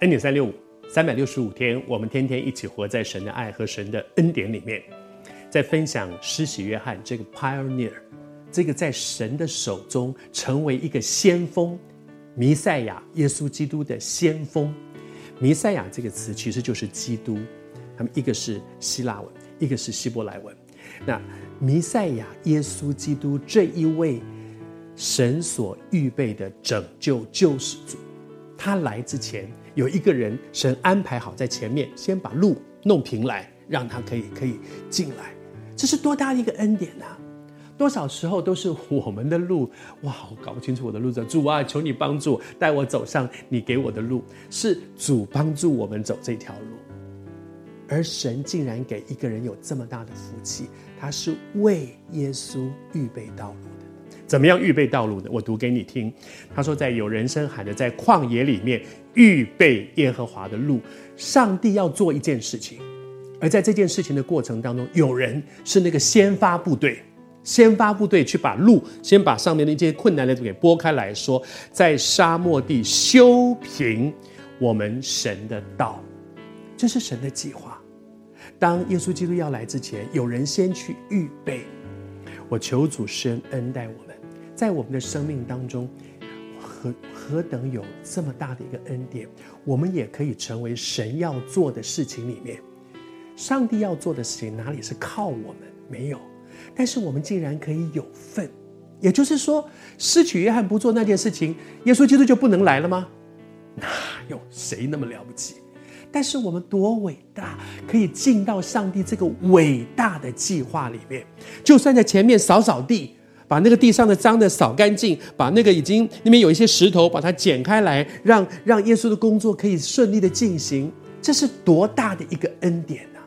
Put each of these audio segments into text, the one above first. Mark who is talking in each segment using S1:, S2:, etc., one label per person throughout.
S1: 恩典三六五，三百六十五天，我们天天一起活在神的爱和神的恩典里面，在分享施洗约翰这个 pioneer，这个在神的手中成为一个先锋，弥赛亚耶稣基督的先锋。弥赛亚这个词其实就是基督，他们一个是希腊文，一个是希伯来文。那弥赛亚耶稣基督这一位神所预备的拯救救世主，他来之前。有一个人，神安排好在前面，先把路弄平来，让他可以可以进来。这是多大的一个恩典呐、多少时候都是我们的路，哇，我搞不清楚我的路，主啊，求你帮助，带我走上你给我的路。是主帮助我们走这条路，而神竟然给一个人有这么大的福气，他是为耶稣预备道路的。怎么样预备道路呢？我读给你听。他说，在有人声喊着，在旷野里面预备耶和华的路。上帝要做一件事情，而在这件事情的过程当中，有人是那个先发部队，先发部队去把路，先把上面的一些困难的给拨开来说，在沙漠地修平我们神的道，这是神的计划。当耶稣基督要来之前，有人先去预备。我求主施恩恩待我。在我们的生命当中，何何等有这么大的一个恩典，我们也可以成为神要做的事情里面，上帝要做的事情哪里是靠我们？没有，但是我们竟然可以有份。也就是说，施洗约翰不做那件事情，耶稣基督就不能来了吗？哪有谁那么了不起？但是我们多伟大，可以进到上帝这个伟大的计划里面，就算在前面扫扫地。把那个地上的脏的扫干净，把那个已经那边有一些石头，把它剪开来，让让耶稣的工作可以顺利的进行，这是多大的一个恩典啊！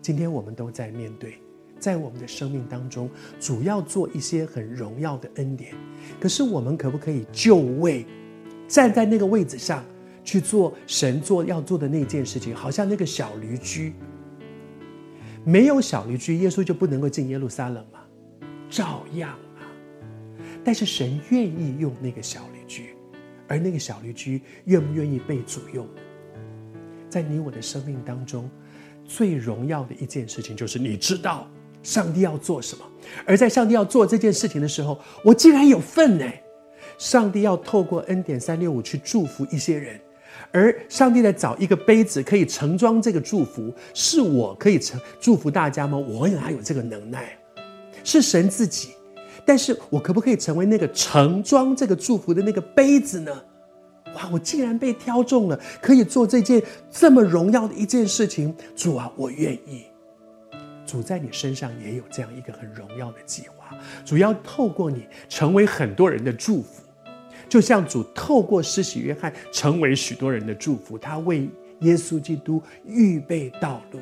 S1: 今天我们都在面对，在我们的生命当中，主要做一些很荣耀的恩典，可是我们可不可以就位，站在那个位置上去做神做要做的那件事情？好像那个小驴驹，没有小驴驹，耶稣就不能够进耶路撒冷吗？照样啊，但是神愿意用那个小绿驹，而那个小绿驹愿不愿意被主用？在你我的生命当中，最荣耀的一件事情就是你知道上帝要做什么，而在上帝要做这件事情的时候，我竟然有份呢。上帝要透过恩典三六五去祝福一些人，而上帝在找一个杯子可以盛装这个祝福，是我可以盛祝福大家吗？我哪有这个能耐？是神自己，但是我可不可以成为那个盛装这个祝福的那个杯子呢？哇，我竟然被挑中了，可以做这件这么荣耀的一件事情。主啊，我愿意。主在你身上也有这样一个很荣耀的计划，主要透过你成为很多人的祝福，就像主透过施洗约翰成为许多人的祝福，他为耶稣基督预备道路。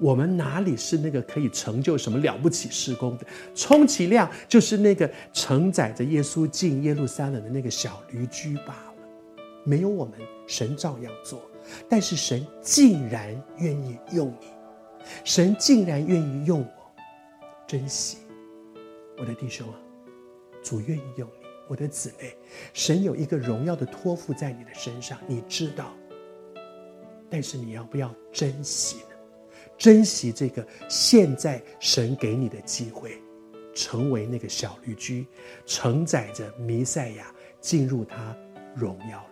S1: 我们哪里是那个可以成就什么了不起事工的？充其量就是那个承载着耶稣进耶路撒冷的那个小驴驹罢了。没有我们，神照样做。但是神竟然愿意用你，神竟然愿意用我，珍惜我的弟兄啊！主愿意用你，我的姊妹。神有一个荣耀的托付在你的身上，你知道。但是你要不要珍惜呢？珍惜这个现在神给你的机会，成为那个小绿驹，承载着弥赛亚进入他荣耀。